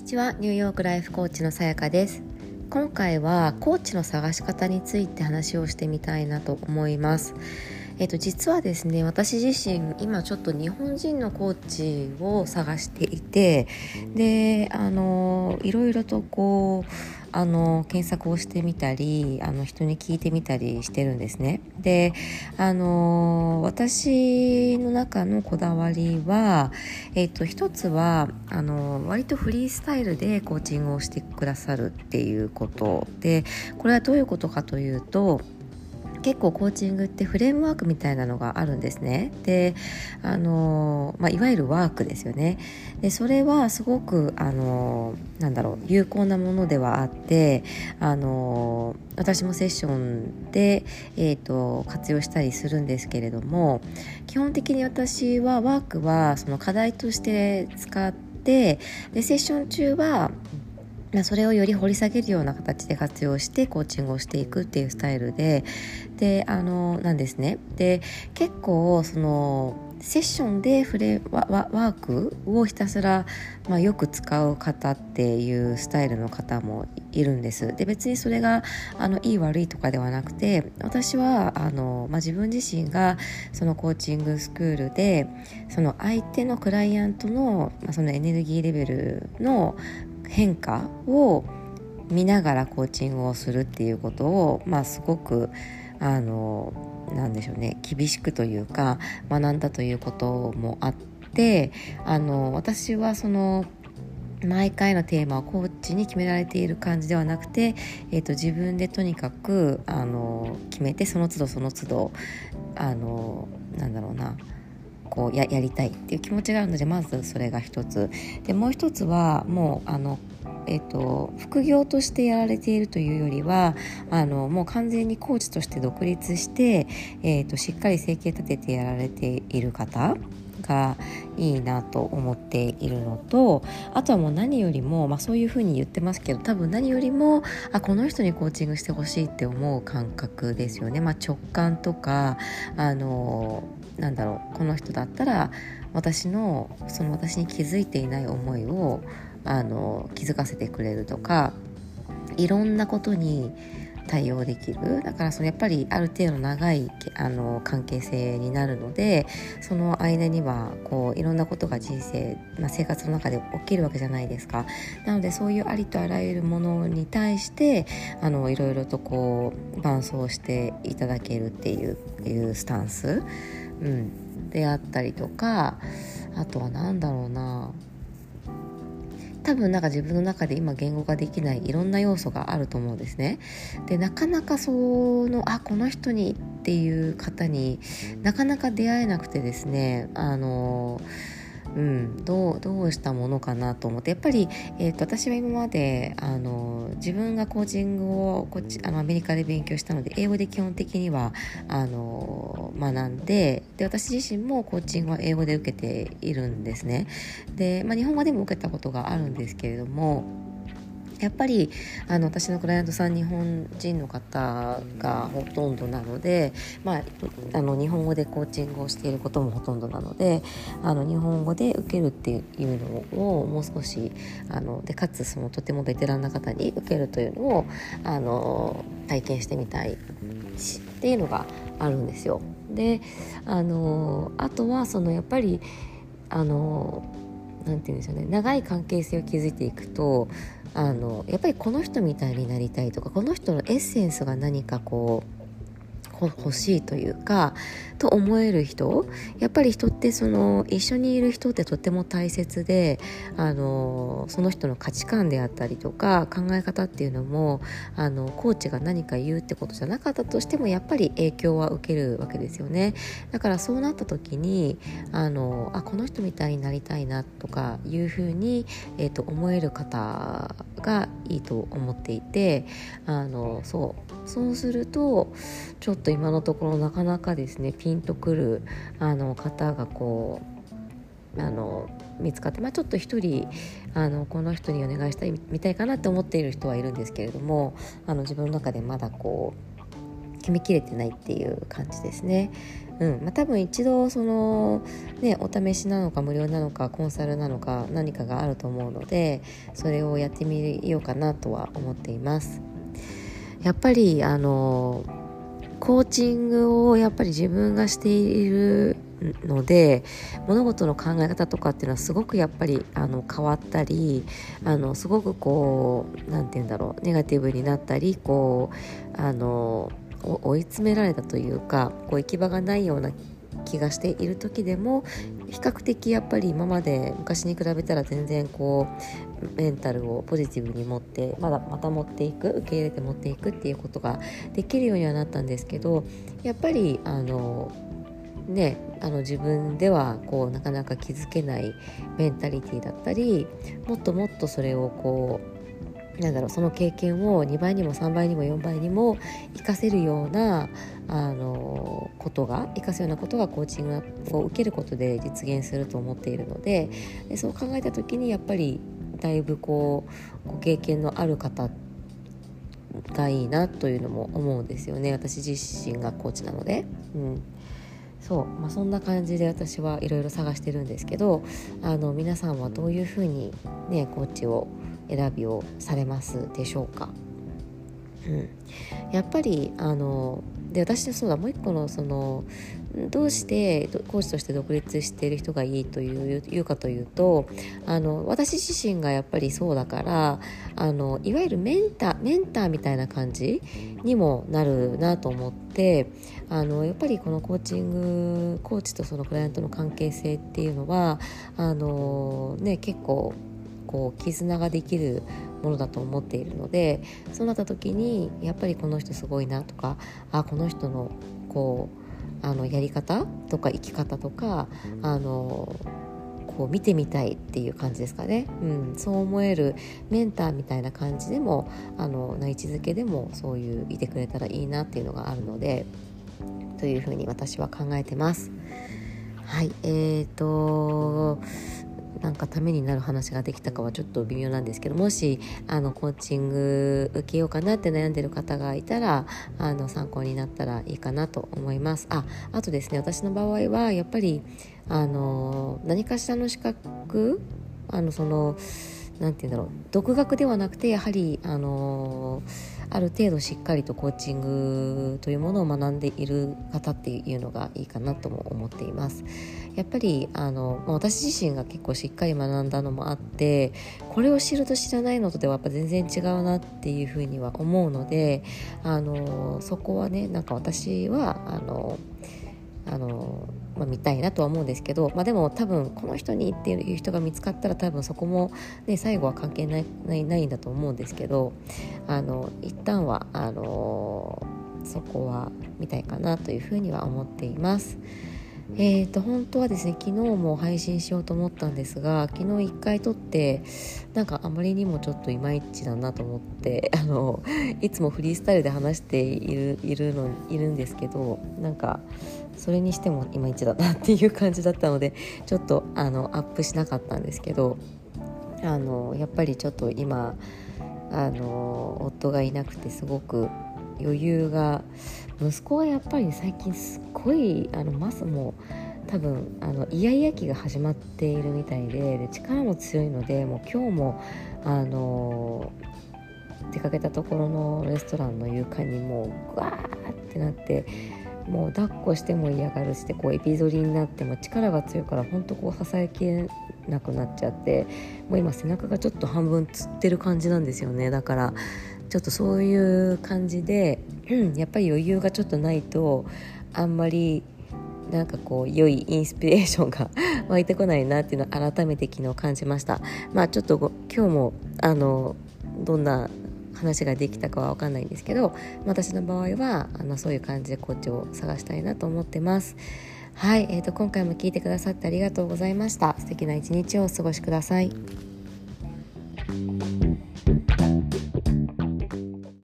にちは。ニューヨークライフコーチのさやかです。今回はコーチの探し方について話をしてみたいなと思います。えっと、実はですね私自身今ちょっと日本人のコーチを探していてであのいろいろとこうあの検索をしてみたりあの人に聞いてみたりしてるんですね。であの私の中のこだわりは、えっと、一つはあの割とフリースタイルでコーチングをしてくださるっていうことでこれはどういうことかというと結構コーチングってフレームワークみたいなのがあるんですね。であの、まあ、いわゆるワークですよね。でそれはすごくあのなんだろう有効なものではあってあの私もセッションで、えーと、活用したりするんですけれども基本的に私はワークはその課題として使ってでセッション中はそれをより掘り下げるような形で活用してコーチングをしていくっていうスタイルでであのなんですね。で結構そのセッションでフレワワークをひたすら、まあ、よく使う方っていうスタイルの方もいるんです。で別にそれがあのいい悪いとかではなくて私はあの、まあ、自分自身がそのコーチングスクールでその相手のクライアントの,、まあそのエネルギーレベルの変化を見ながらコーチングをするっていうことを、まあ、すごくあのなんでしょうね厳しくというか学んだということもあってあの私はその毎回のテーマをコーチに決められている感じではなくて、えーと、自分でとにかくあの決めてその都度その都度あのなんだろうなこうややりたいっていう気持ちがあるのでまずそれが一つ。でもう一つはもうあのえーと、副業としてやられているというよりはあのもう完全にコーチとして独立して、えーと、しっかり生計立ててやられている方。がいいなと思っているのとあとはもう何よりも、まあ、そういうふうに言ってますけど多分何よりもあこの人にコーチングしてほしいって思う感覚ですよね、まあ、直感とかあのなんだろうこの人だったら私のその私に気づいていない思いをあの気づかせてくれるとかいろんなことに対応できる。だからそのやっぱりある程度長いあの関係性になるのでその間にはこういろんなことが人生、まあ、生活の中で起きるわけじゃないですか。なのでそういうありとあらゆるものに対してあのいろいろとこう伴走していただけるっていういうスタンス、うん、であったりとかあとは何だろうな。多分なんか自分の中で今言語ができないいろんな要素があると思うんですね。でなかなかそのあこの人にっていう方になかなか出会えなくてですねあのうん、どうどうしたものかなと思ってやっぱり、えーと、私は今まであの自分がコーチングをこっちあのアメリカで勉強したので英語で基本的にはあの学んでで私自身もコーチングは英語で受けているんですね。で、まあ、日本語でも受けたことがあるんですけれどもやっぱりあの私のクライアントさん日本人の方がほとんどなので、まあ、あの日本語でコーチングをしていることもほとんどなのであの日本語で受けるっていうのをもう少しあのでかつそのとてもベテランな方に受けるというのをあの体験してみたいっていうのがあるんですよ。であのあとはそのやっぱりあのなんて言うんでしょうね長い関係性を築いていくとあのやっぱりこの人みたいになりたいとかこの人のエッセンスが何かこう欲しいというかと思える人やっぱり人ってその一緒にいる人ってとても大切であのその人の価値観であったりとか考え方っていうのもあのコーチが何か言うってことじゃなかったとしてもやっぱり影響は受けるわけですよね。だからそうなった時にあのあこの人みたいになりたいなとかいうふうに、えーと思える方がいいと思っていてあのそう。そうするとちょっと今のところなかなかですねピンとくるあの方がこうあの見つかって、まあ、ちょっと1人あのこの人にお願いしたいみたいかなって思っている人はいるんですけれどもあの自分の中でまだこう決めきれてないっていう感じですね。うんまあ、多分一度その、ね、お試しなのか無料なのかコンサルなのか何かがあると思うのでそれをやってみようかなとは思っています。やっぱりあのコーチングをやっぱり自分がしているので物事の考え方とかっていうのはすごくやっぱりあの変わったりあのすごくこう何て言うんだろうネガティブになったりこうあの追い詰められたというかこう行き場がないような気がしている時でも比較的やっぱり今まで昔に比べたら全然こうメンタルをポジティブに持ってまだまた持っていく受け入れて持っていくっていうことができるようにはなったんですけどやっぱりあのねあの自分ではこうなかなか気づけないメンタリティーだったりもっともっとそれをこうなんだろうその経験を2倍にも3倍にも4倍にも活かせるようなあのことが活かすようなことがコーチングを受けることで実現すると思っているのででそう考えた時にやっぱりだいぶこうご経験のある方がいいなというのも思うんですよね私自身がコーチなので。うんそう、まあ、そんな感じで私はいろいろ探してるんですけどあの皆さんはどういうふうにねコーチを選びをされますでしょうか、うん、やっぱりあので私はそうだもう一個のそのどうして講師として独立している人がいいといういうかというとあの私自身がやっぱりそうだからあのいわゆるメンターメンターみたいな感じにもなるなと思ってあのやっぱりこのコーチングコーチとそのクライアントの関係性っていうのはあの、ね、結構こう絆ができるものだと思っているのでそうなった時にやっぱりこの人すごいなとかあこの人のこうあのやり方とか生き方とかあのこう見てみたいっていう感じですかね、うん、そう思えるメンターみたいな感じでもあの位置づけでもそういういてくれたらいいなっていうのがあるのでというふうに私は考えてます。はい。えーとなんかためになる話ができたかはちょっと微妙なんですけどもしあのコーチング受けようかなって悩んでる方がいたらあの参考になったらいいかなと思います。ああとですね私の場合はやっぱりあの何かしらの資格あのその何て言うんだろう独学ではなくてやはりあのある程度しっかりとコーチングというものを学んでいる方っていうのがいいかなとも思っています。やっぱりあの、私自身が結構しっかり学んだのもあってこれを知ると知らないのとではやっぱ全然違うなっていうふうには思うのであのそこはねなんか私はあのあの、まあ、見たいなとは思うんですけど、まあ、でも多分この人にっていう人が見つかったら多分そこも、ね、最後は関係ないないないんだと思うんですけどあの一旦はあのそこは見たいかなというふうには思っています。えーと、本当はですね昨日も配信しようと思ったんですが昨日1回撮ってなんかあまりにもちょっといまいちだなと思って あのいつもフリースタイルで話しているいるのいるんですけどなんかそれにしてもいまいちだなっていう感じだったのでちょっとあのアップしなかったんですけどあのやっぱりちょっと今あの夫がいなくてすごく余裕が。息子はやっぱり最近すっごいあのマスも多分あのイヤイヤ期が始まっているみたいでで力も強いのでもう今日もあの出かけたところのレストランの床にもうグワーってなってもう抱っこしても嫌がるしてこうエビ反りになっても力が強いから本当こう支えきれなくなっちゃってもう今背中がちょっと半分つってる感じなんですよね。だからちょっとそういう感じで、うん、やっぱり余裕がちょっとないとあんまりなんかこう良いインスピレーションが 湧いてこないなっていうのを改めて昨日感じました。まあちょっと今日もあのどんな話ができたかは分かんないんですけど私の場合はあのそういう感じでコーチを探したいなと思ってます。はい、えーと、今回も聞いてくださってありがとうございました。素敵な一日をお過ごしください。